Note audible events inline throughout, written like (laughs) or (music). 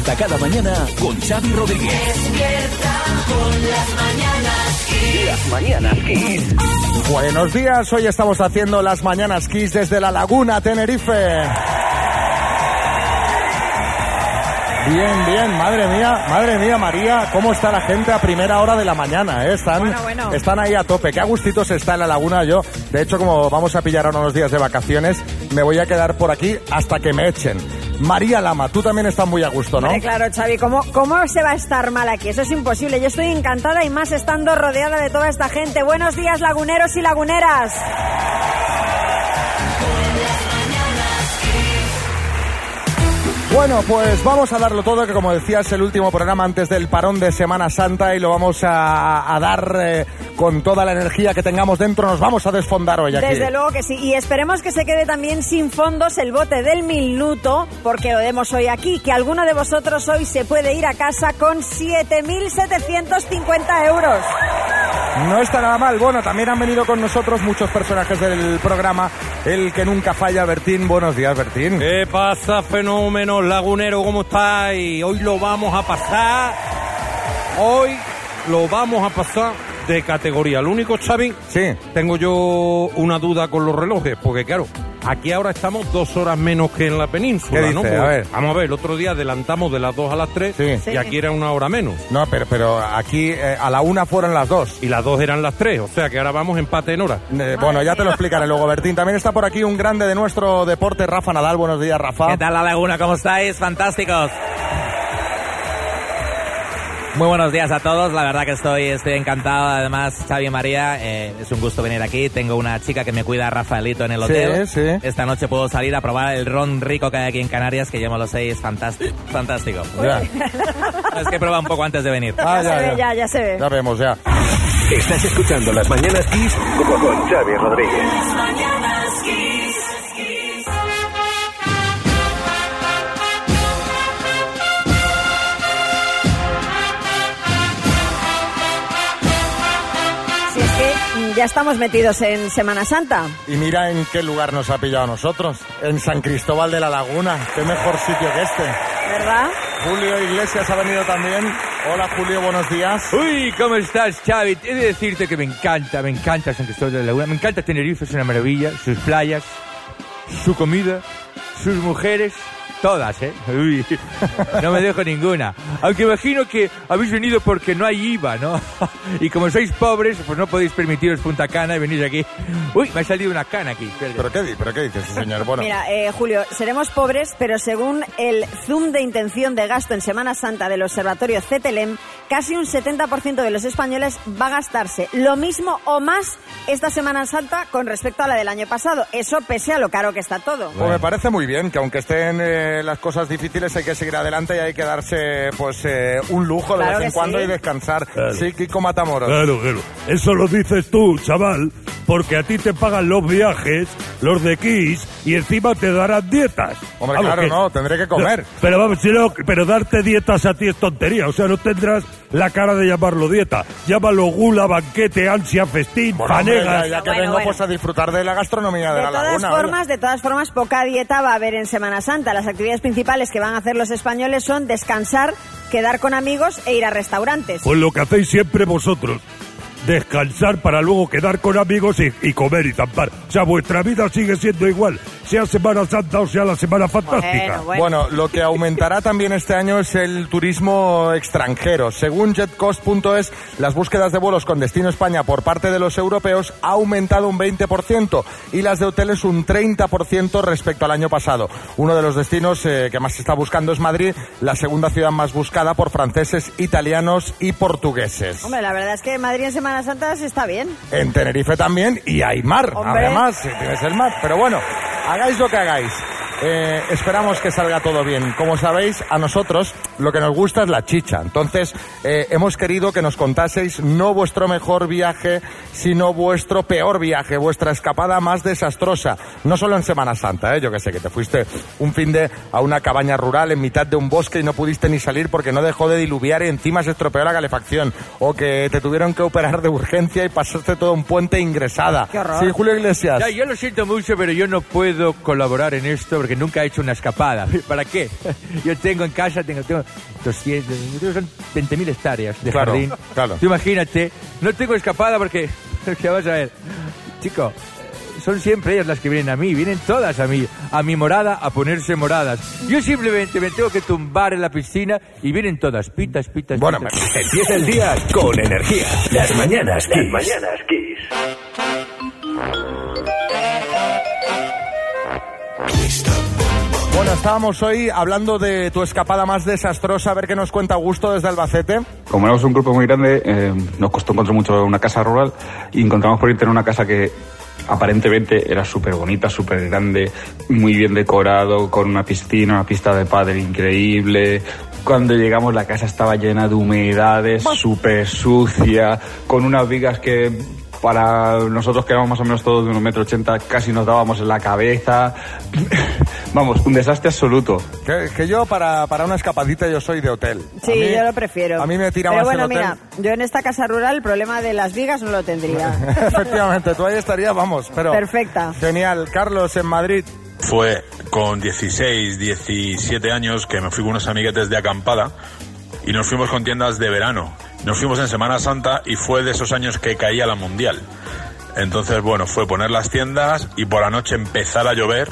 Despierta cada mañana con Xavi Rodríguez. Despierta con las mañanas Las mañanas Kiss. Buenos días, hoy estamos haciendo las mañanas Kiss desde la Laguna, Tenerife. Bien, bien, madre mía, madre mía, María, cómo está la gente a primera hora de la mañana, eh? Están, Bueno, bueno. están ahí a tope. Qué agustitos está en la laguna yo. De hecho, como vamos a pillar ahora unos días de vacaciones, me voy a quedar por aquí hasta que me echen. María Lama, tú también estás muy a gusto, ¿no? Hombre, claro, Xavi, ¿cómo, ¿cómo se va a estar mal aquí? Eso es imposible. Yo estoy encantada y más estando rodeada de toda esta gente. Buenos días, laguneros y laguneras. Bueno, pues vamos a darlo todo, que como decía es el último programa antes del parón de Semana Santa y lo vamos a, a dar eh, con toda la energía que tengamos dentro. Nos vamos a desfondar hoy aquí. Desde luego que sí. Y esperemos que se quede también sin fondos el bote del minuto, porque lo demos hoy aquí, que alguno de vosotros hoy se puede ir a casa con 7.750 euros. No está nada mal. Bueno, también han venido con nosotros muchos personajes del programa. El que nunca falla, Bertín. Buenos días, Bertín. ¿Qué pasa, fenómeno lagunero? ¿Cómo estáis? Hoy lo vamos a pasar. Hoy lo vamos a pasar de categoría. Lo único, Xavi, Sí. tengo yo una duda con los relojes, porque claro, aquí ahora estamos dos horas menos que en la península, ¿Qué ¿no? A ver. Vamos a ver, el otro día adelantamos de las dos a las tres Sí. Sí. y aquí era una hora menos. No, pero, pero aquí eh, a la una fueron las dos. Y las dos eran las tres, o sea que ahora vamos empate en hora. Eh, bueno, ya te lo explicaré luego, Bertín. También está por aquí un grande de nuestro deporte, Rafa Nadal. Buenos días, Rafa. ¿Qué tal la laguna? ¿Cómo estáis? Fantásticos. Muy buenos días a todos, la verdad que estoy, estoy encantado. Además, Xavi y María, eh, es un gusto venir aquí. Tengo una chica que me cuida a Rafaelito en el Sí, hotel. sí. Esta noche puedo salir a probar el ron rico que hay aquí en Canarias, que yo me lo sé y es fantástico. fantástico. Ya, (laughs) Es que he probado un poco antes de venir. Ah, ya, ya, se ya. ve, ya, ya se ve. Ya vemos, ya. Estás escuchando las mañanas Kiss con Xavi Rodríguez. Las mañanas Kiss. Ya estamos metidos en Semana Santa. Y mira en qué lugar nos ha pillado a nosotros. En San Cristóbal de la Laguna. Qué mejor sitio que este. ¿Verdad? Julio Iglesias ha venido también. Hola, Julio, buenos días. Uy, ¿cómo estás, Xavi? He de decirte que me encanta, me encanta San Cristóbal de la Laguna, me encanta Tenerife, es una maravilla, sus playas, su comida, sus mujeres, todas, ¿eh? Uy, no me dejo ninguna. Aunque imagino que habéis venido porque no hay IVA, ¿no? (laughs) Y como sois pobres, pues no podéis permitiros Punta Cana y venís aquí. Uy, me ha salido una cana aquí. ¿Pero qué, pero qué dice ese señor? Bueno, Mira, eh, Julio, seremos pobres, pero según el zoom de intención de gasto en Semana Santa del Observatorio CETELEM, casi un 70% de los españoles va a gastarse lo mismo o más esta Semana Santa con respecto a la del año pasado. Eso pese a lo caro que está todo. Pues me parece muy bien que aunque estén eh, las cosas difíciles hay que seguir adelante y hay que darse pues eh, un lujo de Claro vez en cuando sí. y descansar. Sí, Kiko Matamoros. Claro, claro. Eso lo dices tú, chaval, porque a ti te pagan los viajes, los de Kiss, y encima te darán dietas. Hombre, Vamos, claro, que- no, tendré que comer. (laughs) Pero vamos, si no, pero darte dietas a ti es tontería. O sea, no tendrás la cara de llamarlo dieta. Llámalo gula, banquete, ansia, festín, Bueno, hombre, panegas. ya, ya que Bueno, vengo bueno. pues a disfrutar de la gastronomía de, De la todas laguna. formas, de todas formas, poca dieta va a haber en Semana Santa. Las actividades principales que van a hacer los españoles son descansar, quedar con amigos e ir a restaurantes. Pues lo que hacéis siempre vosotros. Descansar para luego quedar con amigos y, y comer y zampar. O sea, vuestra vida sigue siendo igual, sea Semana Santa o sea la Semana Fantástica. Bueno, bueno. Bueno, lo que aumentará también este año es el turismo extranjero. Según jetcost.es, las búsquedas de vuelos con destino España por parte de los europeos ha aumentado un 20% y las de hoteles un 30% respecto al año pasado. Uno de los destinos eh, que más se está buscando es Madrid, la segunda ciudad más buscada por franceses, italianos y portugueses. Hombre, la verdad es que Madrid en Semana Santa sí está bien. En Tenerife también y hay mar, Hombre. además, si tienes el mar. Pero bueno, hagáis lo que hagáis. Eh, esperamos que salga todo bien. Como sabéis, a nosotros lo que nos gusta es la chicha. Entonces, eh, hemos querido que nos contaseis no vuestro mejor viaje sino vuestro peor viaje, vuestra escapada más desastrosa. No solo en Semana Santa, ¿eh? yo que sé, que te fuiste un fin de a una cabaña rural en mitad de un bosque y no pudiste ni salir porque no dejó de diluviar y encima se estropeó la calefacción. O que te tuvieron que operar de urgencia y pasaste todo un puente ingresada. Qué horror. Sí, Julio Iglesias. Ya, yo lo siento mucho, pero yo no puedo colaborar en esto porque nunca he hecho una escapada. (laughs) ¿Para qué? Yo tengo en casa, tengo, tengo 200, tengo- son 20.000 hectáreas de Claro, jardín. claro. Tú imagínate, no tengo escapada porque, (laughs) porque vas a ver, chico, son siempre ellas las que vienen a mí, vienen todas a mí, a mi morada a ponerse moradas. Yo simplemente me tengo que tumbar en la piscina y vienen todas, pitas, pitas, Bueno, pitas. Empieza el día con energía. Las mañanas Kiss. Las mañanas Kiss. Bueno, estábamos hoy hablando de tu escapada más desastrosa. A ver qué nos cuenta Augusto desde Albacete. Como éramos un grupo muy grande, eh, nos costó encontrar mucho una casa rural y encontramos por internet una casa que aparentemente era súper bonita, súper grande, muy bien decorado, con una piscina, una pista de pádel increíble. Cuando llegamos la casa estaba llena de humedades, súper sucia, con unas vigas que para nosotros que éramos más o menos todos de unos metro ochenta casi nos dábamos en la cabeza. (laughs) Vamos, un desastre absoluto. Que, que yo para, para una escapadita yo soy de hotel. Sí, mí- yo lo prefiero. A mí me tira Pero más bueno, el hotel. mira, yo en esta casa rural el problema de las vigas no lo tendría. (laughs) Efectivamente, tú ahí estarías, vamos, pero... Perfecta. Genial. Carlos, en Madrid. Fue con 16, 17 años que me fui con unos amiguetes de acampada y nos fuimos con tiendas de verano. Nos fuimos en Semana Santa y fue de esos años que caía la mundial. Entonces, bueno, fue poner las tiendas y por la noche empezar a llover,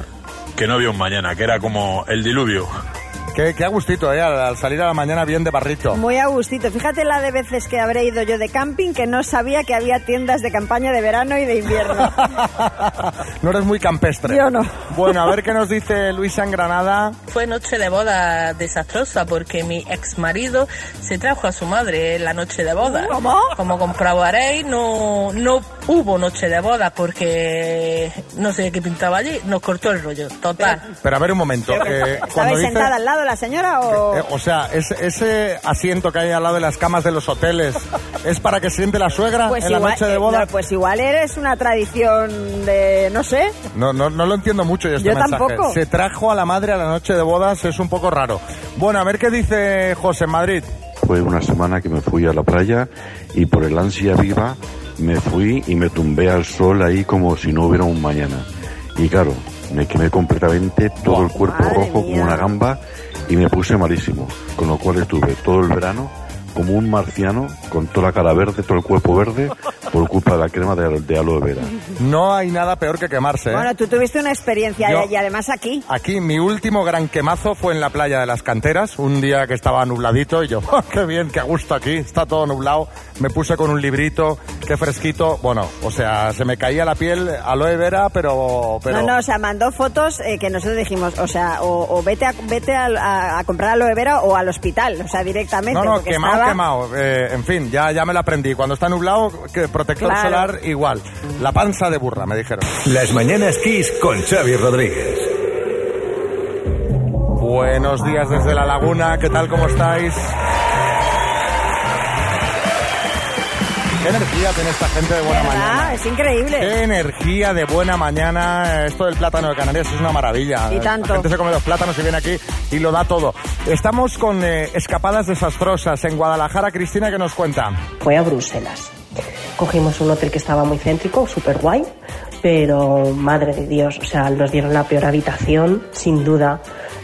que no había un mañana, que era como el diluvio. Qué, qué a gustito, ¿eh? Al, al salir a la mañana bien de barrito. Muy a gustito. Fíjate la de veces que habré ido yo de camping que no sabía que había tiendas de campaña de verano y de invierno. (laughs) no eres muy campestre. Yo no. Bueno, a ver qué nos dice Luisa en Granada. Fue noche de boda desastrosa porque mi ex marido se trajo a su madre en la noche de boda. ¿Cómo? Como comprobaréis, no, no hubo noche de boda porque no sé qué pintaba allí, nos cortó el rollo, total. Pero a ver un momento. eh, cuando ¿Estabais dice- sentada al lado la señora o...? eh, o sea, ese, ese asiento que hay al lado de las camas de los hoteles, (laughs) ¿es para que siente la suegra Pues en la igual, noche de eh, boda? no, pues igual eres una tradición de, no sé. No, no, no lo entiendo mucho yo este Yo mensaje. tampoco. Se trajo a la madre a la noche de bodas, es un poco raro. Bueno, a ver qué dice José en Madrid. Fue una semana que me fui a la playa y por el ansia viva me fui y me tumbé al sol ahí como si no hubiera un mañana. Y claro, me quemé completamente, todo el cuerpo Madre rojo mía. como una gamba y me puse malísimo. Con lo cual estuve todo el verano como un marciano con toda la cara verde, todo el cuerpo verde por culpa de la crema de, de aloe vera. No hay nada peor que quemarse. ¿eh? Bueno, tú tuviste una experiencia Yo- y además aquí. Aquí mi último gran quemazo fue en la playa de las canteras, un día que estaba nubladito y yo, (laughs) "Oh, qué bien, qué a gusto aquí, está todo nublado. Me puse con un librito, qué fresquito. Bueno, o sea, se me caía la piel aloe vera, pero... pero... No, no, o sea, mandó fotos eh, que nosotros dijimos, o sea, o, o vete, a, vete a, a- a comprar aloe vera o al hospital, o sea, directamente. No, no, porque quemado, estaba- quemado. Eh, en fin, ya, ya me lo aprendí. Cuando está nublado, que protector Claro. solar igual. La panza de burra, me dijeron. Las mañanas Kiss con Xavi Rodríguez. Buenos días desde la laguna, ¿qué tal, cómo estáis? ¿Qué energía tiene esta gente de buena ¿Verdad? mañana? Es increíble. Qué energía de buena mañana. Esto del plátano de Canarias es una maravilla. Y tanto. La gente se come los plátanos y viene aquí y lo da todo. Estamos con eh, escapadas desastrosas en Guadalajara. Cristina, ¿qué nos cuenta? fue a Bruselas. Cogimos un hotel que estaba muy céntrico, súper guay, pero madre de Dios, o sea, nos dieron la peor habitación, sin duda.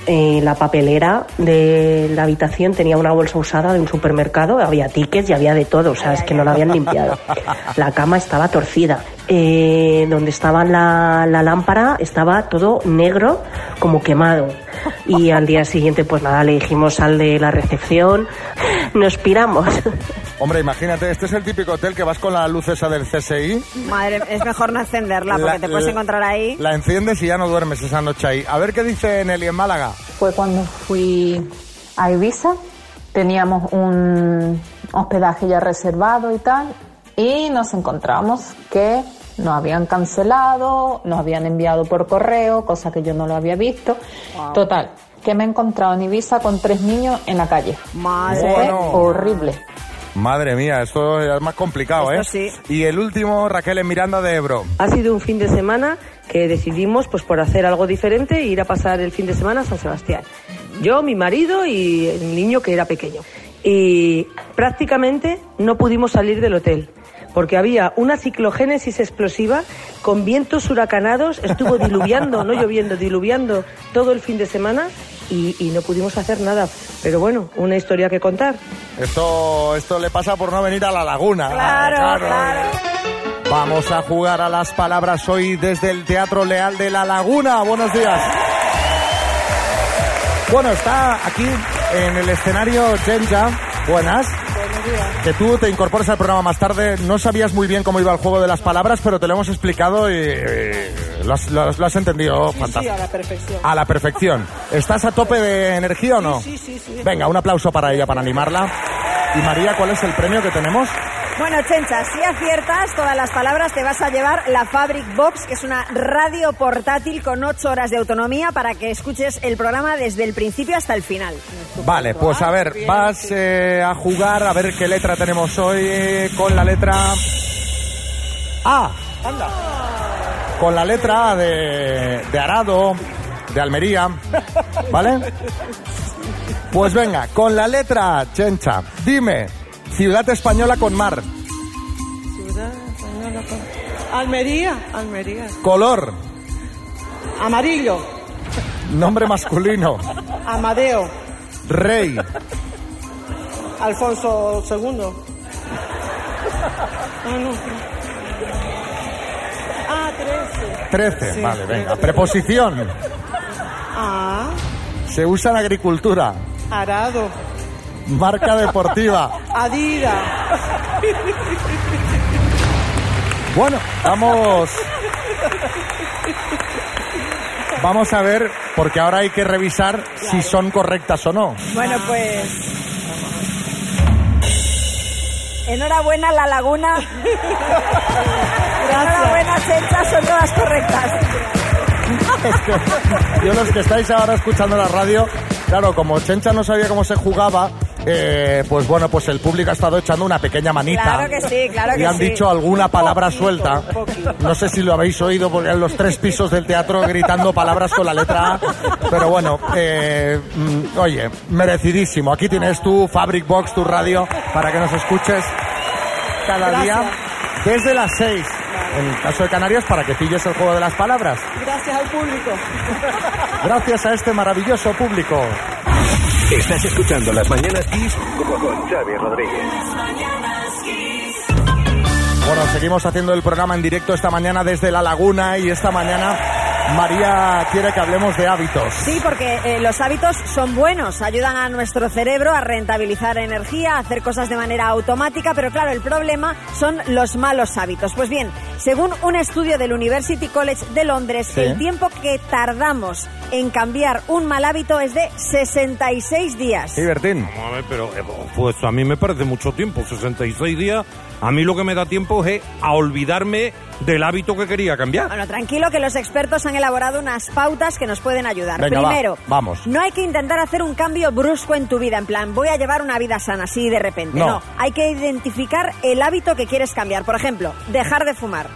Eh, la papelera de la habitación tenía una bolsa usada de un supermercado, había tickets y había de todo, o sea, es que no la habían limpiado. (laughs) La cama estaba torcida. Eh, donde estaba la, la lámpara estaba todo negro, como quemado. Y al día siguiente, pues nada, le dijimos al de la recepción, nos piramos. Hombre, imagínate, este es el típico hotel que vas con la luz esa del CSI. Madre, es mejor no encenderla porque La- te puedes encontrar ahí. La enciendes y ya no duermes esa noche ahí. A ver qué dice Nelly en Málaga. Fue cuando fui a Ibiza, teníamos un hospedaje ya reservado y tal, y nos encontramos que nos habían cancelado, nos habían enviado por correo, cosa que yo no lo había visto. Total, que me he encontrado en Ibiza con tres niños en la calle. Madre. Fue horrible. Madre mía, esto es más complicado, Esto ¿eh? Y el último, Raquel en Miranda de Ebro. Ha sido un fin de semana que decidimos, pues por hacer algo diferente, ir a pasar el fin de semana a San Sebastián. Yo, mi marido y el niño que era pequeño. Y prácticamente no pudimos salir del hotel. Porque había una ciclogénesis explosiva con vientos huracanados, estuvo diluviando, no lloviendo, diluviando todo el fin de semana y, y no pudimos hacer nada. Pero bueno, una historia que contar. Esto, esto le pasa por no venir a la laguna. Claro, claro. Vamos a jugar a las palabras hoy desde el Teatro Leal de La Laguna. Buenos días. Bueno, está aquí en el escenario Jenja. Buenas. Que tú te incorporas al programa más tarde. No sabías muy bien cómo iba el juego de las palabras, pero te lo hemos explicado y eh, lo, has, lo has- lo has entendido Sí, fantástico. a la perfección. A la perfección. ¿Estás a tope de energía o no? Sí, sí, sí. Venga, un aplauso para ella, para animarla. Y María, ¿cuál es el premio que tenemos? Bueno, Chencha, si aciertas todas las palabras, te vas a llevar la Fabric Box, que es una radio portátil con 8 horas de autonomía para que escuches el programa desde el principio hasta el final. Vale, pues a ver, vas eh, a jugar a ver qué letra tenemos hoy eh, con la letra A. Anda. Con la letra A de, de Arado, de Almería, ¿vale? (laughs) Pues venga, con la letra A, Chencha, dime, ciudad española con mar, Ciudad española con- Almería, Almería. color, Amarillo, nombre masculino, Amadeo, rey, Alfonso II. Ah, no. Ah, 13. 13, Sí, vale, venga, 13. preposición, Ah, se usa en agricultura, Arado, marca deportiva. Adida. Bueno, vamos. Vamos a ver, porque ahora hay que revisar si son correctas o no. Bueno, pues. Enhorabuena, La Laguna. Enhorabuena, Chencha, son todas correctas. Es que yo los que estáis ahora escuchando la radio, claro, como Chencha no sabía cómo se jugaba, eh, pues bueno, pues el público ha estado echando una pequeña manita. Claro que sí, claro y que han sí. dicho alguna palabra suelta. No sé si lo habéis oído porque en los tres pisos del teatro gritando palabras con la letra A. Pero bueno, eh, mm, oye, merecidísimo. Aquí tienes tu Fabric Box, tu radio, para que nos escuches cada Gracias. día desde las seis. En el caso de Canarias, para que pilles el juego de las palabras. Gracias al público. Gracias a este maravilloso público. Estás escuchando Las Mañanas Kiss con Xavi Rodríguez. Bueno, seguimos haciendo el programa en directo esta mañana desde La Laguna y esta mañana María quiere que hablemos de hábitos. Sí, porque eh, los hábitos son buenos, ayudan a nuestro cerebro a rentabilizar energía, a hacer cosas de manera automática, pero claro, el problema son los malos hábitos. Pues bien, según un estudio del University College de Londres, Sí. el tiempo que tardamos en cambiar un mal hábito es de 66 días. Sí, Bertín. Vamos a ver, pero eh, pues a mí me parece mucho tiempo, 66 días. A mí lo que me da tiempo es a olvidarme del hábito que quería cambiar. Bueno, tranquilo que los expertos han elaborado unas pautas que nos pueden ayudar. Venga, va, Primero, vamos. no hay que intentar hacer un cambio brusco en tu vida, en plan, voy a llevar una vida sana así de repente. No. No, hay que identificar el hábito que quieres cambiar. Por ejemplo, dejar de fumar.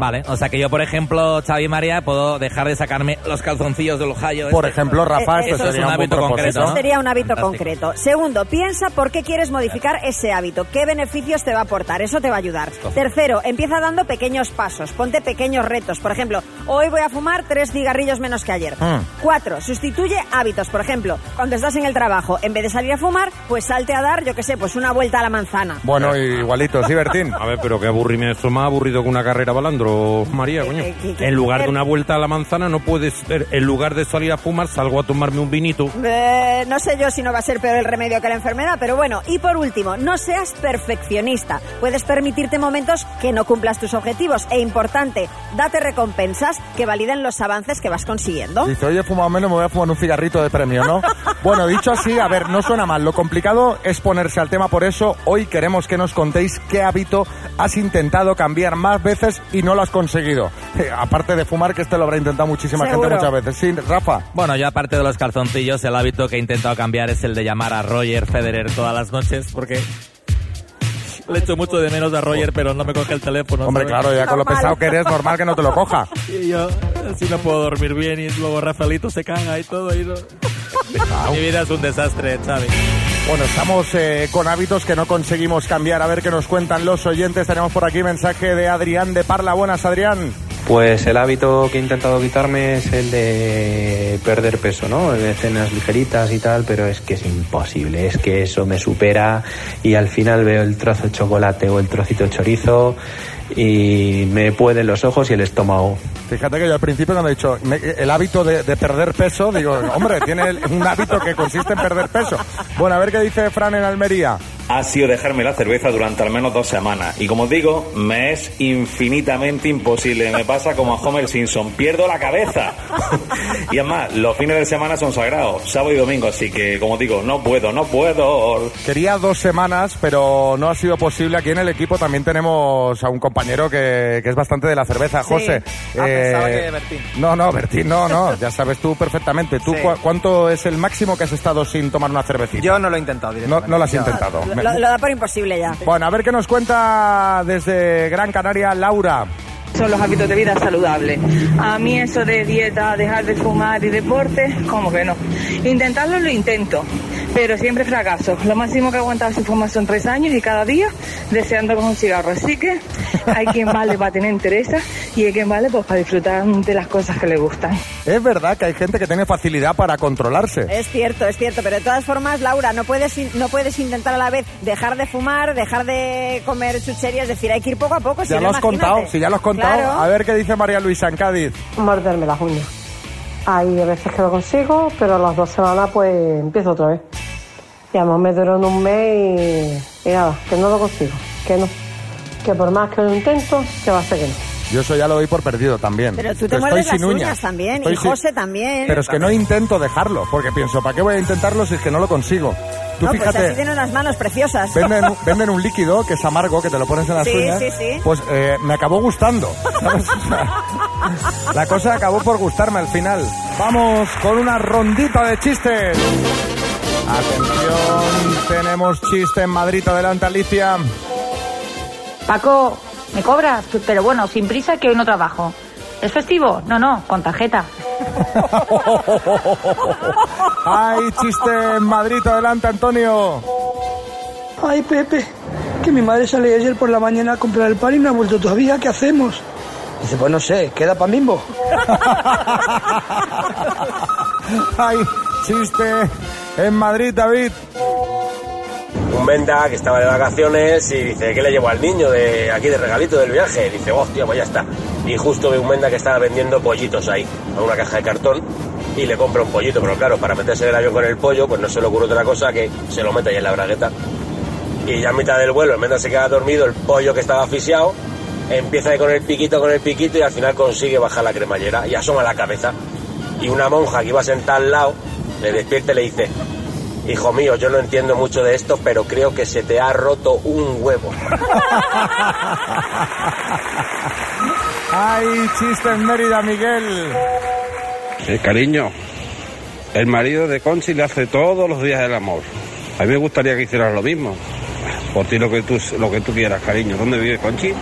Vale, o sea que yo, por ejemplo, Xavi y María, puedo dejar de sacarme los calzoncillos del Ohio. Por este. ejemplo, Rafa, Eh, este eso es sería un hábito concreto, Eso sería un hábito Fantástico. concreto. Segundo, piensa por qué quieres modificar ese hábito, qué beneficios te va a aportar, eso te va a ayudar. Tercero, empieza dando pequeños pasos, ponte pequeños retos. Por ejemplo, hoy voy a fumar tres cigarrillos menos que ayer. Mm. Cuatro, sustituye hábitos. Por ejemplo, cuando estás en el trabajo, en vez de salir a fumar, pues salte a dar, yo qué sé, pues una vuelta a la manzana. Bueno, igualito, sí, Bertín. A ver, pero qué aburrimiento, más aburrido que una carrera María, coño. eh, En lugar de una vuelta a la manzana, no puedes en lugar de salir a fumar, salgo a tomarme un vinito. Eh, no sé yo si no va a ser peor el remedio que la enfermedad, pero bueno. Y por último, no seas perfeccionista. Puedes permitirte momentos que no cumplas tus objetivos. E importante, date recompensas que validen los avances que vas consiguiendo. Dice, oye, he fumado menos, me voy a fumar un cigarrito de premio, ¿no? (laughs) bueno, dicho así, a ver, no suena mal. Lo complicado es ponerse al tema, por eso hoy queremos que nos contéis qué hábito has intentado cambiar más veces y no lo has conseguido. Eh, (laughs) aparte de fumar, que este lo habrá intentado muchísima Seguro. gente muchas veces. Sí, Rafa. Bueno, yo aparte de los calzoncillos, el hábito que he intentado cambiar es el de llamar a Roger Federer todas las noches, porque Le echo mucho de menos a Roger, pero no me coge el teléfono. Hombre, ¿sabes? claro, ya con lo pesado que eres, normal que no te lo coja. (laughs) Y yo así no puedo dormir bien y luego Rafaelito se caga y todo. Y no- Mi vida es un desastre, Xavi. Bueno, estamos eh, con hábitos que no conseguimos cambiar. A ver qué nos cuentan los oyentes. Tenemos por aquí mensaje de Adrián de Parla. Buenas, Adrián. Pues el hábito que he intentado quitarme es el de perder peso, ¿no? De cenas ligeritas y tal, pero es que es imposible, es que eso me supera y al final veo el trozo de chocolate o el trocito de chorizo y me pueden los ojos y el estómago. Fíjate que yo al principio cuando he dicho el hábito de, de perder peso, digo, hombre, tiene un hábito que consiste en perder peso. Bueno, a ver qué dice Fran en Almería. Ha sido dejarme la cerveza durante al menos dos semanas. Y como os digo, me es infinitamente imposible. Me pasa como a Homer Simpson, pierdo la cabeza. (laughs) y además, los fines de semana son sagrados, sábado y domingo, así que como os digo, no puedo, no puedo. Quería dos semanas, pero no ha sido posible. Aquí en el equipo también tenemos a un compañero que, que es bastante de la cerveza, Sí. José. Ah, pensaba que Bertín. No, no, Bertín, no, no. Ya sabes tú perfectamente. ¿Tú Sí. cua- cuánto es el máximo que has estado sin tomar una cervecita? Yo no lo he intentado No, directamente. no lo has Yo- intentado. Lo, da por imposible ya. Bueno, a ver qué nos cuenta desde Gran Canaria Laura. son los hábitos de vida saludables. A mí eso de dieta, dejar de fumar y deporte, como que no. Intentarlo lo intento, pero siempre fracaso. Lo máximo que he aguantado sin fumar son tres años y cada día deseando con un cigarro. Así que hay quien vale para tener interés y hay quien vale pues para disfrutar de las cosas que le gustan. Es verdad que hay gente que tiene facilidad para controlarse. Es cierto, es cierto, pero de todas formas, Laura, no puedes, no puedes intentar a la vez dejar de fumar, dejar de comer chucherías, es decir, hay que ir poco a poco. si Ya no, lo has imagínate. contado, si ya lo has contado. Claro. A ver qué dice María Luisa en Cádiz. Morderme las uñas. Hay veces que lo consigo, pero a las dos semanas pues empiezo otra vez. Y además me duró en un mes y, y nada, que no lo consigo, que no. Que por más que lo intento, que va a ser que no. Yo eso ya lo doy por perdido también. Pero tú te muerdes las uñas. uñas también, Estoy y sin- José también. Pero es que no intento dejarlo, porque pienso, ¿para qué voy a intentarlo si es que no lo consigo? Tú No, pues fíjate, así tiene unas manos preciosas. venden, un- (laughs) venden un líquido que es amargo, que te lo pones en las Sí, uñas. sí, sí. Pues eh, me acabó gustando. ¿sabes? La cosa acabó por gustarme al final. Vamos con una rondita de chistes. Atención, tenemos chiste en Madrid. Adelante, Alicia. Paco, ¿me cobras? Pero bueno, sin prisa que hoy no trabajo. ¿Es festivo? No, no, con tarjeta. Hay chiste en Madrid. Adelante, Antonio. Ay, Pepe, que mi madre salió ayer por la mañana a comprar el pan y no ha vuelto todavía. ¿Qué hacemos? Dice, pues no sé, queda pan bimbo. (laughs) Hay chiste en Madrid, David. Un venda que estaba de vacaciones y dice, ¿qué le llevo al niño de aquí de regalito del viaje? Dice, hostia, pues ya está. Y justo ve un venda que estaba vendiendo pollitos ahí, a una caja de cartón, y le compra un pollito, pero claro, para meterse el avión con el pollo, pues no se le ocurre otra cosa que se lo mete ahí en la bragueta. Y ya a mitad del vuelo, el venda se queda dormido, el pollo que estaba asfixiado, empieza con el piquito, con el piquito, y al final consigue bajar la cremallera y asoma la cabeza. Y una monja que iba sentada al lado, le despierta y le dice, Hijo mío, yo no entiendo mucho de esto, pero creo que se te ha roto un huevo. Hay chiste en Mérida, Miguel. Eh, cariño, el marido de Conchi le hace todos los días el amor. A mí me gustaría que hicieras lo mismo. Por ti lo que tú, lo que tú quieras, cariño. ¿Dónde vive Conchi? (laughs)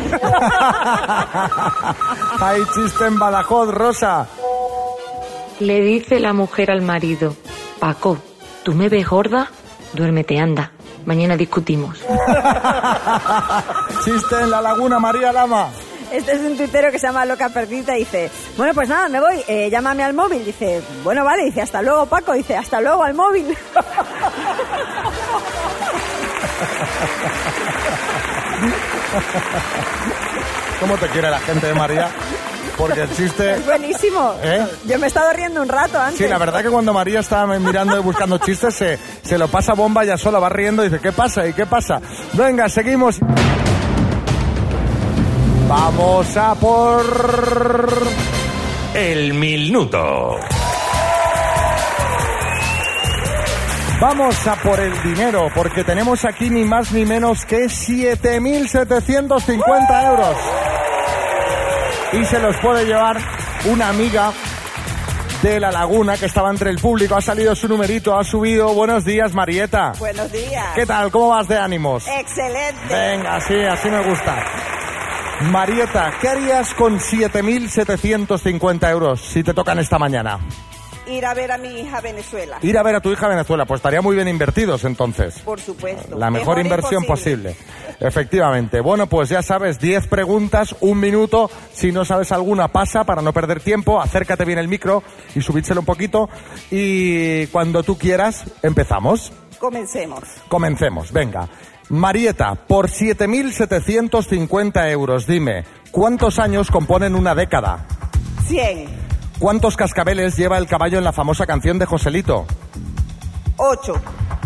Hay chiste en Badajoz, Rosa. Le dice la mujer al marido, Paco, ¿tú me ves gorda? Duérmete, anda. Mañana discutimos. (laughs) Chiste en la laguna, María Lama. Este es un tuitero que se llama Loca Perdita y dice, bueno, pues nada, me voy, eh, llámame al móvil. Dice, bueno, vale, dice, hasta luego, Paco. Dice, hasta luego al móvil. (laughs) ¿Cómo te quiere la gente de María? Porque el chiste... Es buenísimo. ¿Eh? Yo me he estado riendo un rato antes. Sí, la verdad que cuando María está mirando y buscando chistes, se, se lo pasa bomba ya sola, va riendo y dice, ¿qué pasa? ¿Y qué pasa? Venga, seguimos. Vamos a por... El minuto. Vamos a por el dinero, porque tenemos aquí ni más ni menos que 7.750 euros. Y se los puede llevar una amiga de La Laguna, que estaba entre el público. Ha salido su numerito, ha subido. Buenos días, Marieta. Buenos días. ¿Qué tal? ¿Cómo vas de ánimos? Excelente. Venga, sí, así me gusta. Marieta, ¿qué harías con 7.750 euros si te tocan esta mañana? Ir a ver a mi hija a Venezuela. Ir a ver a tu hija a Venezuela, pues estaría muy bien invertidos entonces. Por supuesto. La mejor, inversión posible. Efectivamente. Bueno, pues ya sabes, 10 preguntas, un minuto. Si no sabes alguna, pasa para no perder tiempo. Acércate bien el micro y subídselo un poquito. Y cuando tú quieras, empezamos. Comencemos. Comencemos, venga. Marieta, por 7.750 euros, dime, ¿cuántos años componen una década? 100. ¿Cuántos cascabeles lleva el caballo en la famosa canción de Joselito? 8.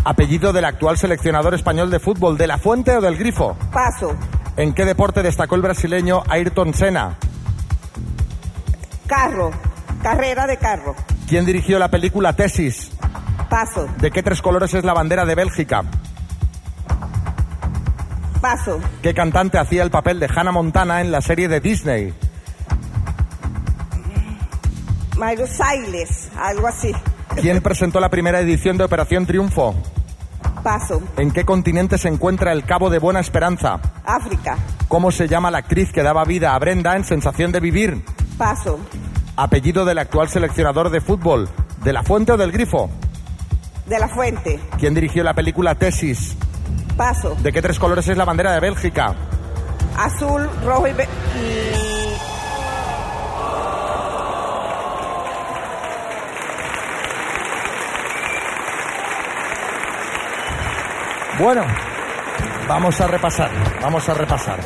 Apellido del actual seleccionador español de fútbol, ¿de la Fuente o del Grifo? Paso. ¿En qué deporte destacó el brasileño Ayrton Senna? Carro. Carrera de carro. ¿Quién dirigió la película Tesis? Paso. ¿De qué tres colores es la bandera de Bélgica? Paso. ¿Qué cantante hacía el papel de Hannah Montana en la serie de Disney? Mario Siles. Algo así. ¿Quién presentó la primera edición de Operación Triunfo? Paso. ¿En qué continente se encuentra el Cabo de Buena Esperanza? África. ¿Cómo se llama la actriz que daba vida a Brenda en Sensación de Vivir? Paso. Apellido del actual seleccionador de fútbol, ¿de la Fuente o del Grifo? De la Fuente. ¿Quién dirigió la película Tesis? Paso. ¿De qué tres colores es la bandera de Bélgica? Azul, rojo y- Bueno, vamos a repasar, vamos a repasar.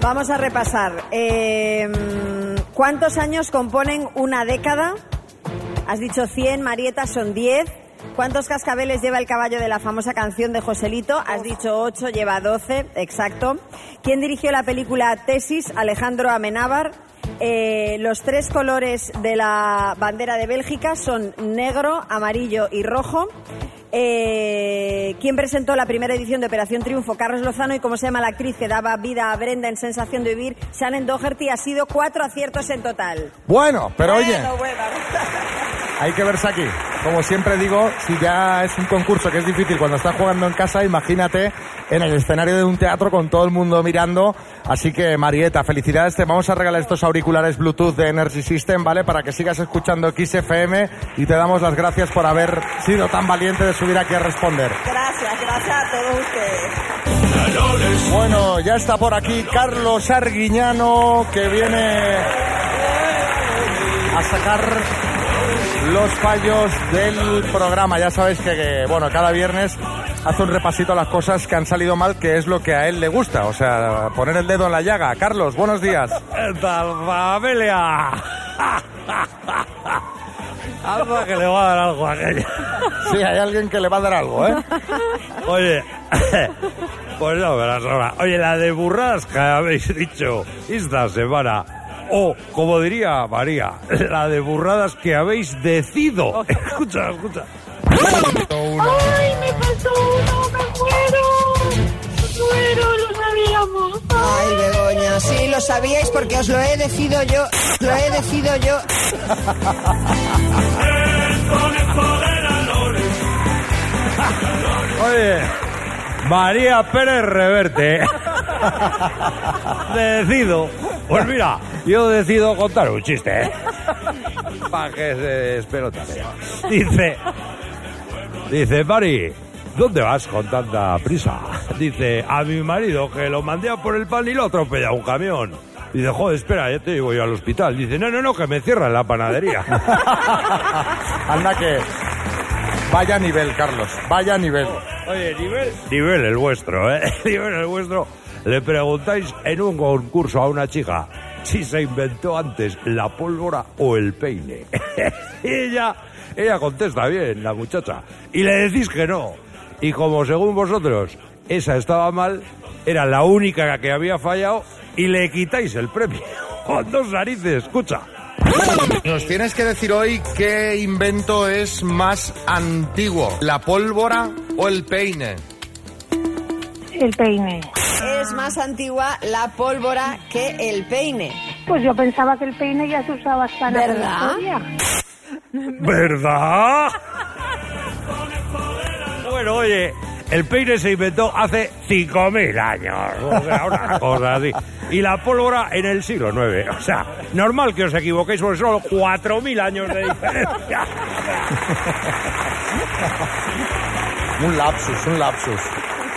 Vamos a repasar. Eh, ¿Cuántos años componen una década? Has dicho 100, Marieta, son 10. ¿Cuántos cascabeles lleva el caballo de la famosa canción de Joselito? Has dicho 8, lleva 12, exacto. ¿Quién dirigió la película Tesis? Alejandro Amenábar. Eh, los tres colores de la bandera de Bélgica son negro, amarillo y rojo. Eh, ¿Quién presentó la primera edición de Operación Triunfo? Carlos Lozano. ¿Y cómo se llama la actriz que daba vida a Brenda en Sensación de Vivir? Shannon Doherty. Ha sido cuatro aciertos en total. Bueno, pero oye, Bueno, bueno. (laughs) hay que verse aquí. Como siempre digo, si ya es un concurso que es difícil cuando estás jugando en casa, imagínate en el escenario de un teatro con todo el mundo mirando. Así que, Marieta, felicidades. Te vamos a regalar estos auriculares Bluetooth de Energy System, ¿vale? Para que sigas escuchando XFM y te damos las gracias por haber sido tan valiente de subir aquí a responder. Gracias, gracias a todos ustedes. Bueno, ya está por aquí Carlos Arguiñano que viene a sacar los fallos del programa. Ya sabéis que, que, bueno, cada viernes hace un repasito a las cosas que han salido mal, que es lo que a él le gusta. O sea, poner el dedo en la llaga. Carlos, buenos días. ¿Qué tal, familia? Anda que le va a dar algo a aquella. Sí, hay alguien que le va a dar algo, ¿eh? Oye, pues no verás ahora. Oye, la de burras que habéis dicho esta semana, o como diría María, la de burradas que habéis decido. Escucha, escucha. ¡Ay, me faltó uno! ¡Me muero! ¡Me muero! ¡Lo sabíamos! Ay, Begoña, sí, lo sabíais porque os lo he decidido yo. Lo he decidido yo. Oye, María Pérez Reverte. (laughs) decido. Pues mira, yo decido contar un chiste. Para que se despelote. Dice, dice, Mari, ¿dónde vas con tanta prisa? Dice, a mi marido que lo mandé a por el pan y lo atropella un camión. Dice, joder, espera, ya te digo yo al hospital. Dice, no, no, no, que me cierran la panadería. (laughs) Anda que... Vaya nivel, Carlos. Vaya nivel. Oye, nivel... Nivel el vuestro, ¿eh? (laughs) Nivel el vuestro. Le preguntáis en un concurso a una chica si se inventó antes la pólvora o el peine. (laughs) y ella, ella contesta bien, la muchacha. Y le decís que no. Y como según vosotros esa estaba mal, era la única que había fallado y le quitáis el premio. (laughs) Con dos narices, escucha. Nos tienes que decir hoy qué invento es más antiguo, la pólvora o el peine. El peine. Es más antigua la pólvora que el peine. Pues yo pensaba que el peine ya se usaba hasta la ¿Verdad? ¿Verdad? Bueno, oye, el peine se inventó hace 5.000 años. O sea, una cosa así. Y la pólvora en el siglo IX. O sea, normal que os equivoquéis porque solo 4.000 años de diferencia. (laughs) Un lapsus, un lapsus.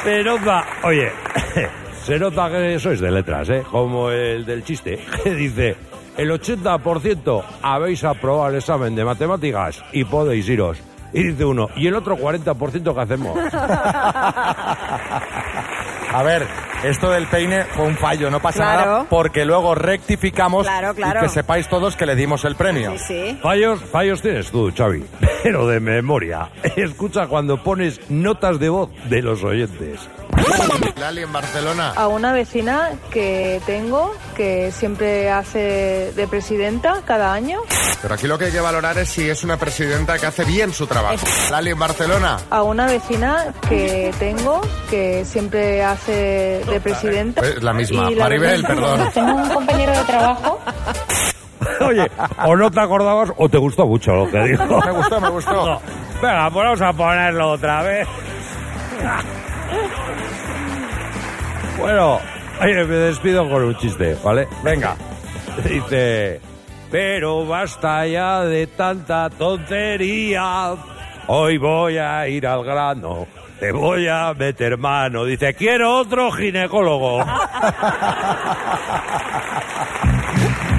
Se nota, oye, (laughs) se nota que sois de letras, ¿eh? Como el del chiste, (laughs) que dice, el 80% habéis aprobado el examen de matemáticas y podéis iros. Y dice uno, ¿y el otro 40% qué hacemos? (laughs) A ver, (laughs) esto del peine fue un fallo, no pasa Claro. nada, porque luego rectificamos Claro, claro. y que sepáis todos que le dimos el premio. Sí. Fallos, fallos tienes tú, Xavi, (laughs) pero de memoria. Escucha cuando pones notas de voz de los oyentes. Lali en Barcelona. A una vecina que tengo que siempre hace de presidenta cada año. Pero aquí lo que hay que valorar es si es una presidenta que hace bien su trabajo. Lali en Barcelona. A una vecina que tengo que siempre hace de presidenta. Es la misma. La Maribel, verdad- perdón. Tengo un compañero de trabajo (laughs) Oye, o no te acordabas o te gustó mucho lo que dijo. (laughs) Me gustó, me gustó. No. Venga, pues vamos a ponerlo otra vez. Bueno, oye, me despido con un chiste, ¿vale? Venga. Dice, pero basta ya de tanta tontería. Hoy voy a ir al grano. Te voy a meter mano. Dice, quiero otro ginecólogo. (laughs)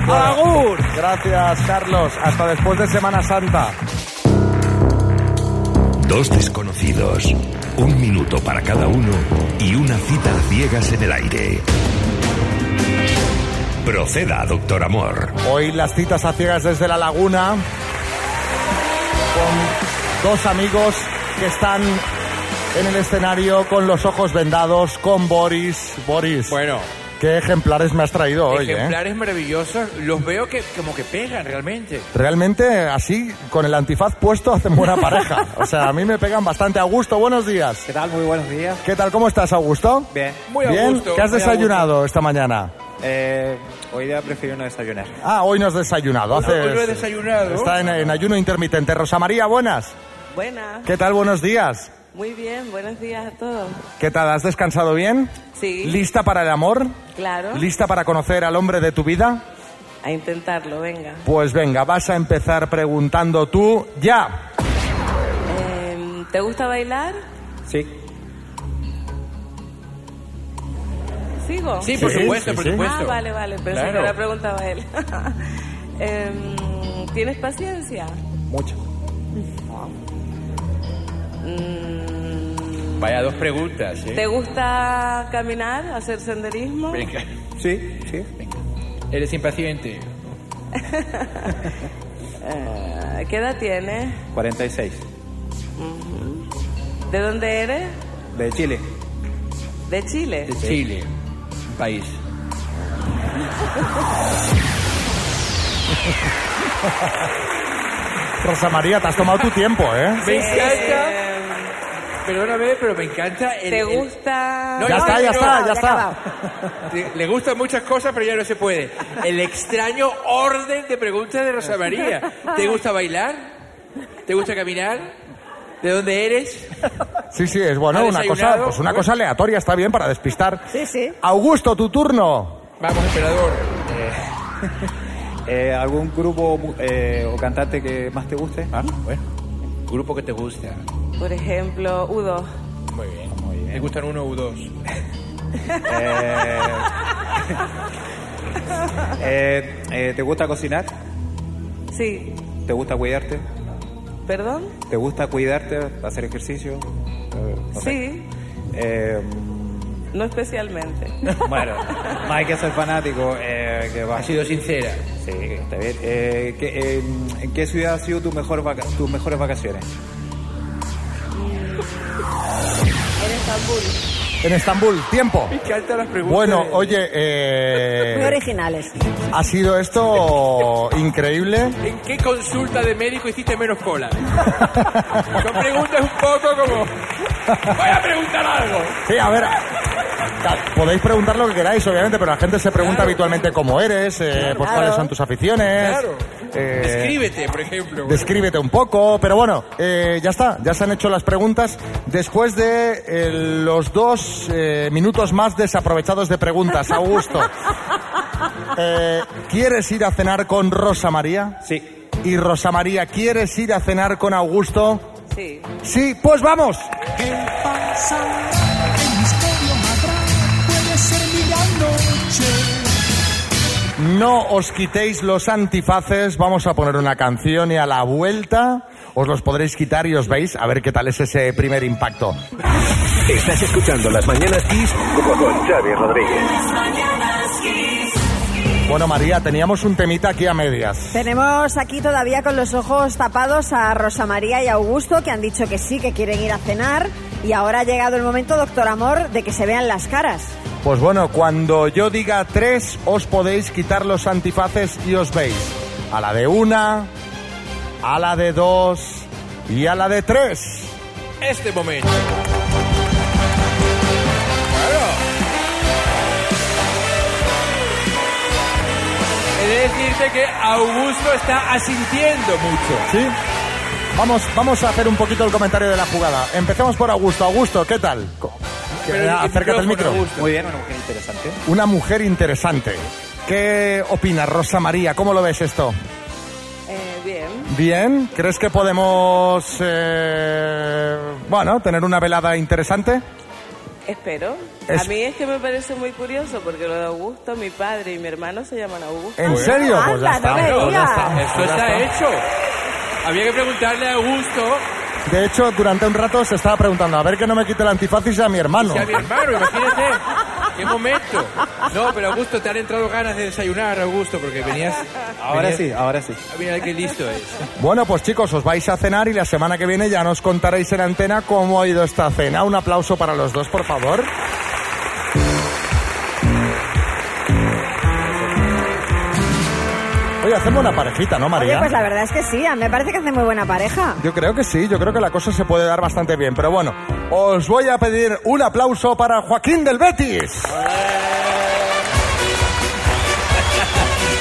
¡Agur! Gracias, Carlos. Hasta después de Semana Santa. Dos desconocidos, un minuto para cada uno y una cita a ciegas en el aire. Proceda, doctor Amor. Hoy las citas a ciegas desde la laguna con dos amigos que están en el escenario con los ojos vendados, con Boris. Boris. Bueno. ¿Qué ejemplares me has traído hoy, eh? Ejemplares maravillosos. Los veo que como que pegan realmente. Realmente, así, con el antifaz puesto, hacen buena (laughs) pareja. O sea, a mí me pegan bastante. Augusto, buenos días. ¿Qué tal? Muy buenos días. ¿Qué tal? ¿Cómo estás, Augusto? Bien. Muy a Bien. gusto, ¿Qué has desayunado esta mañana? Eh, hoy día prefiero no desayunar. Ah, hoy no has desayunado. Hoy no- haces- hoy no he desayunado. Está en, en ayuno intermitente. Rosa María, buenas. Buenas. ¿Qué tal? Buenos días. Muy bien, buenos días a todos. ¿Qué tal? ¿Has descansado bien? Sí. ¿Lista para el amor? Claro. ¿Lista para conocer al hombre de tu vida? A intentarlo, venga. Pues venga, vas a empezar preguntando tú ya. Eh, ¿Te gusta bailar? Sí. ¿Sigo? Sí, por Sí, supuesto, sí, por sí. supuesto. Ah, vale, vale, pensé Claro. que la preguntaba él. (laughs) Em, ¿Tienes paciencia? Mucho. Mm, Vaya dos preguntas, ¿eh? ¿Te gusta caminar, hacer senderismo? Venga. (laughs) Sí, sí. Eres impaciente. Eh, ¿Qué edad tienes? 46. Ujú. ¿De dónde eres? De Chile. ¿De Chile? De Chile. Un país. Rosa María, te has tomado tu tiempo, ¿eh? Me encanta. Perdóname, pero me encanta. El, ¿Te el- gusta? No, Ya no, está, ya no. está, ya está. Le, le gustan muchas cosas, pero ya no se puede. El extraño orden de preguntas de Rosa María. ¿Te gusta bailar? ¿Te gusta caminar? ¿De dónde eres? Sí, sí, es bueno, ¿Ha una cosa, pues una cosa aleatoria, está bien para despistar. Sí, sí. Augusto, tu turno. Vamos, emperador. Eh, (laughs) ¿Algún grupo eh, o cantante que más te guste? Ah, bueno. Grupo que te gusta. Por ejemplo, U2. Muy bien. Muy bien. ¿Te gustan uno u dos? (laughs) Eh, eh, eh, ¿Te gusta cocinar? Sí. ¿Te gusta cuidarte? ¿Perdón? ¿Te gusta cuidarte, hacer ejercicio? No sé. Sí. No especialmente. (laughs) bueno, no hay que ser fanático. Eh, que va. Ha sido sincera. Sí, está bien. Eh, ¿qué- eh, ¿En qué ciudad han sido tus, mejor vaca- tus mejores vacaciones? En Estambul. En Estambul, tiempo. Las preguntas. Bueno, oye, Muy eh, originales. ha sido esto increíble. ¿En qué consulta de médico hiciste menos cola? Son preguntas un poco como... Voy a preguntar algo. Sí, a ver, Podéis preguntar lo que queráis, obviamente, pero la gente se pregunta habitualmente cómo eres, eh, pues cuáles son tus aficiones. Claro. eh, Descríbete, por ejemplo. Descríbete un poco, pero bueno, eh, ya está, ya se han hecho las preguntas después de eh, los dos eh, minutos más desaprovechados de preguntas. Augusto, (laughs) eh, ¿quieres ir a cenar con Rosa María? Sí. Y Rosa María, ¿quieres ir a cenar con Augusto? Sí. Sí, pues vamos. ¿Qué pasa? No os quitéis los antifaces, vamos a poner una canción y a la vuelta os los podréis quitar y os veis a ver qué tal es ese primer impacto. Estás escuchando Las Mañanas Kiss con Xavi Rodríguez. Bueno, María, teníamos un temita aquí a medias. Tenemos aquí todavía con los ojos tapados a Rosa María y Augusto, que han dicho que sí, que quieren ir a cenar. Y ahora ha llegado el momento, doctor Amor, de que se vean las caras. Pues bueno, cuando yo diga tres, os podéis quitar los antifaces y os veis. A la de una, a la de dos y a la de tres. Este momento. Claro. He de decirte que Augusto está asintiendo mucho. ¿Sí? Vamos, vamos a hacer un poquito el comentario de la jugada. Empecemos por Augusto. Augusto, ¿qué tal? Pero el Acércate al micro. micrófono, Muy bien, una mujer interesante. Una mujer interesante. ¿Qué opinas, Rosa María? ¿Cómo lo ves esto? Eh, bien. ¿Bien? ¿Crees que podemos, eh, bueno, tener una velada interesante? Espero. Es- A mí es que me parece muy curioso porque lo de Augusto, mi padre y mi hermano se llaman Augusto. ¿En serio? Pues ya está. pues. Esto Pues ya está está. hecho. Había que preguntarle a Augusto De hecho, durante un rato se estaba preguntando, a ver que no me quite el antifacis a mi hermano. si a mi hermano, imagínate. ¿Qué momento? No, pero Augusto, te han entrado ganas de desayunar, Augusto, porque venías... Ahora venías- sí, ahora sí. Mira qué listo es. Bueno, pues chicos, os vais a cenar y la semana que viene ya nos contaréis en antena cómo ha ido esta cena. Un aplauso para los dos, por favor. Oye, hacemos una parejita, ¿no, María? Oye, pues la verdad es que sí, me parece que hace muy buena pareja. Yo creo que sí, yo creo que la cosa se puede dar bastante bien. Pero bueno, os voy a pedir un aplauso para Joaquín del Betis.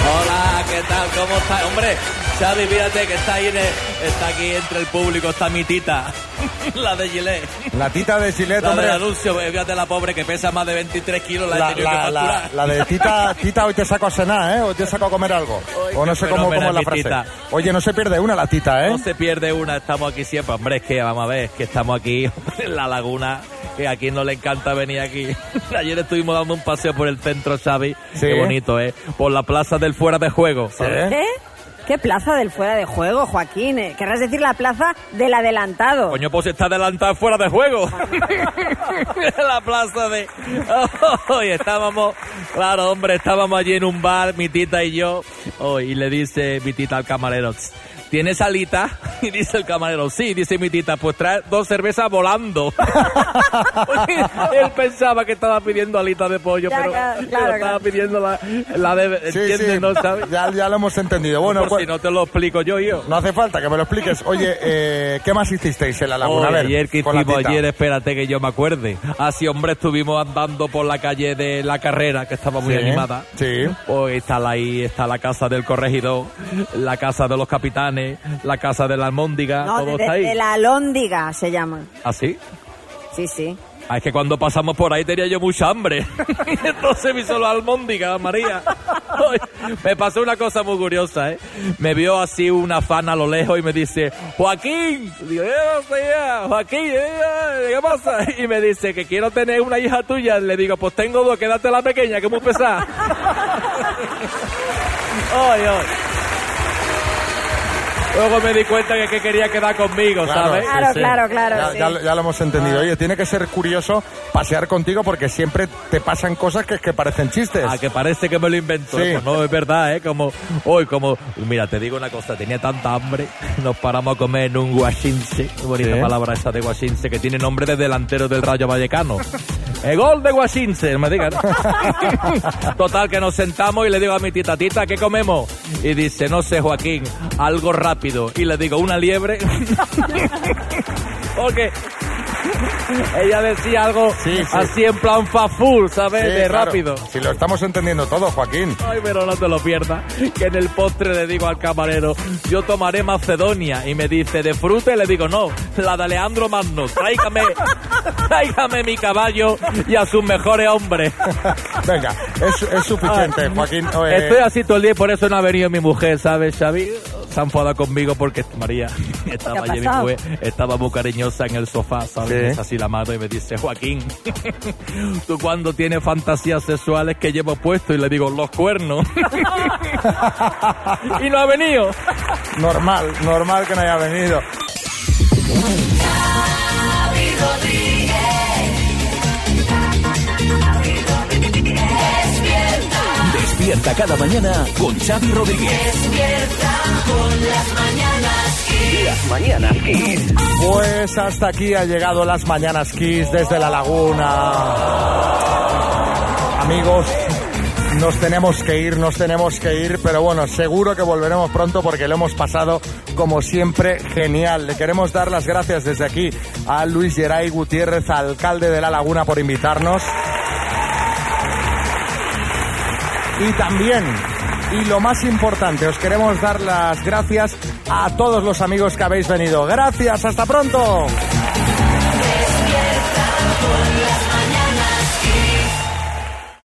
Hola, ¿qué tal? ¿Cómo está? Hombre, Xavi, fíjate que está ahí en el- está aquí entre el público, está mi tita, (laughs) la de Gillette. La tita de Gillette, La hombre. del anuncio, eh, fíjate la pobre que pesa más de 23 kilos, la, he La, tenido que la- la- la de Tita, Tita, hoy te saco a cenar, ¿eh? Hoy te saco a comer algo. (laughs) o no sé cómo, cómo es la frase. Tita. Oye, no se pierde una la Tita, ¿eh? No se pierde una, estamos aquí siempre. Hombre, es que vamos a ver, es que estamos aquí (laughs) en la laguna, que a quien no le encanta venir aquí. Ayer estuvimos dando un paseo por el centro, Xavi. Sí. Qué bonito, ¿eh? Por la plaza del fuera de juego. ¿sabes? ¿Eh? ¿Qué plaza del fuera de juego, Joaquín? Eh, Querrás decir la plaza del adelantado. Coño, pues está adelantado fuera de juego. (laughs) la plaza de... Hoy estábamos, claro, hombre, estábamos allí en un bar, mi tita y yo, oh, y le dice mi tita al camarero, "Tss, ¿tienes alita? (laughs) Y dice el camarero, sí, dice mi tita, pues trae dos cervezas volando. Porque (laughs) Él pensaba que estaba pidiendo alita de pollo, Ya, pero, (laughs) claro, pero estaba claro. pidiendo la, la de... Sí, ¿Entiendes? sí, ¿No sabes? Ya, ya lo hemos entendido. Bueno, Por pues, si no te lo explico yo, yo. no hace falta que me lo expliques. Oye, eh, ¿qué más hicisteis en la laguna? Oye, a ver, ayer que hicimos ayer, espérate que yo me acuerde. Así, hombre, estuvimos andando por la calle de la carrera, que estaba muy Sí, animada. Sí. Hoy está la, ahí está la casa del corregidor, la casa de los capitanes, la casa de la almóndiga, No, todo de, está ahí. de la alóndiga se llama. ¿Así? Sí, sí. Ah, es que cuando pasamos por ahí tenía yo mucha hambre. (laughs) Entonces me hizo la almóndiga, María. Me pasó una cosa muy curiosa, ¿eh? Me vio así una fan a lo lejos y me dice, Joaquín. Digo, "Eh, sea, Joaquín, eh, ¿qué pasa? Y me dice que quiero tener una hija tuya. Le digo, pues tengo dos, quédate la pequeña, que es muy pesada. (laughs) ay, ay. Luego me di cuenta que, que quería quedar conmigo, ¿sabes? Claro, claro, claro, Ya, sí. ya lo- ya lo hemos entendido. Oye, tiene que ser curioso pasear contigo porque siempre te pasan cosas que, que parecen chistes. Ah, que parece que me lo inventó. Sí. Pues no, es verdad, ¿eh? Como, hoy, como, mira, te digo una cosa, tenía tanta hambre, nos paramos a comer en un guachinche, qué bonita Sí. palabra esa de guachinche, que tiene nombre de delantero del Rayo Vallecano. El gol de guachinche, me digan. (laughs) Total, que nos sentamos y le digo a mi tita, tita, ¿qué comemos? Y dice, no sé, Joaquín, algo rápido. Y le digo, una liebre. (laughs) Porque (laughs) Ella decía algo Sí, sí. así en plan fast food, ¿sabes? Sí, de claro. rápido. Si lo estamos entendiendo todo, Joaquín. Ay, pero no te lo pierdas. Que en el postre le digo al camarero, yo tomaré Macedonia. Y me dice, ¿de fruta? Y le digo, no, la de Alejandro Magno. Tráigame, (laughs) tráigame mi caballo y a sus mejores hombres. (laughs) Venga, es, es suficiente, Joaquín. Eh, Estoy así todo el día y por eso no ha venido mi mujer, ¿sabes, Xavi? Se ha enfadado conmigo porque María estaba ¿Qué ha allí, mi pasado? mujer, estaba muy cariñosa en el sofá, ¿sabes? Sí. Es así la y me dice, Joaquín, (laughs) tú cuando tienes fantasías sexuales que llevo puesto y le digo, los cuernos. (laughs) y no ha venido. Normal, normal que no haya venido. Despierta. Despierta cada mañana con Xavi Rodríguez. Despierta con las mañanas. Las mañanas Kiss. Pues hasta aquí ha llegado las mañanas Kiss desde la laguna. Amigos, nos tenemos que ir, nos tenemos que ir, pero bueno, seguro que volveremos pronto porque lo hemos pasado como siempre genial. Le queremos dar las gracias desde aquí a Luis Geray Gutiérrez, alcalde de la laguna, por invitarnos. Y también, y lo más importante, os queremos dar las gracias a todos los amigos que habéis venido. Gracias, hasta pronto.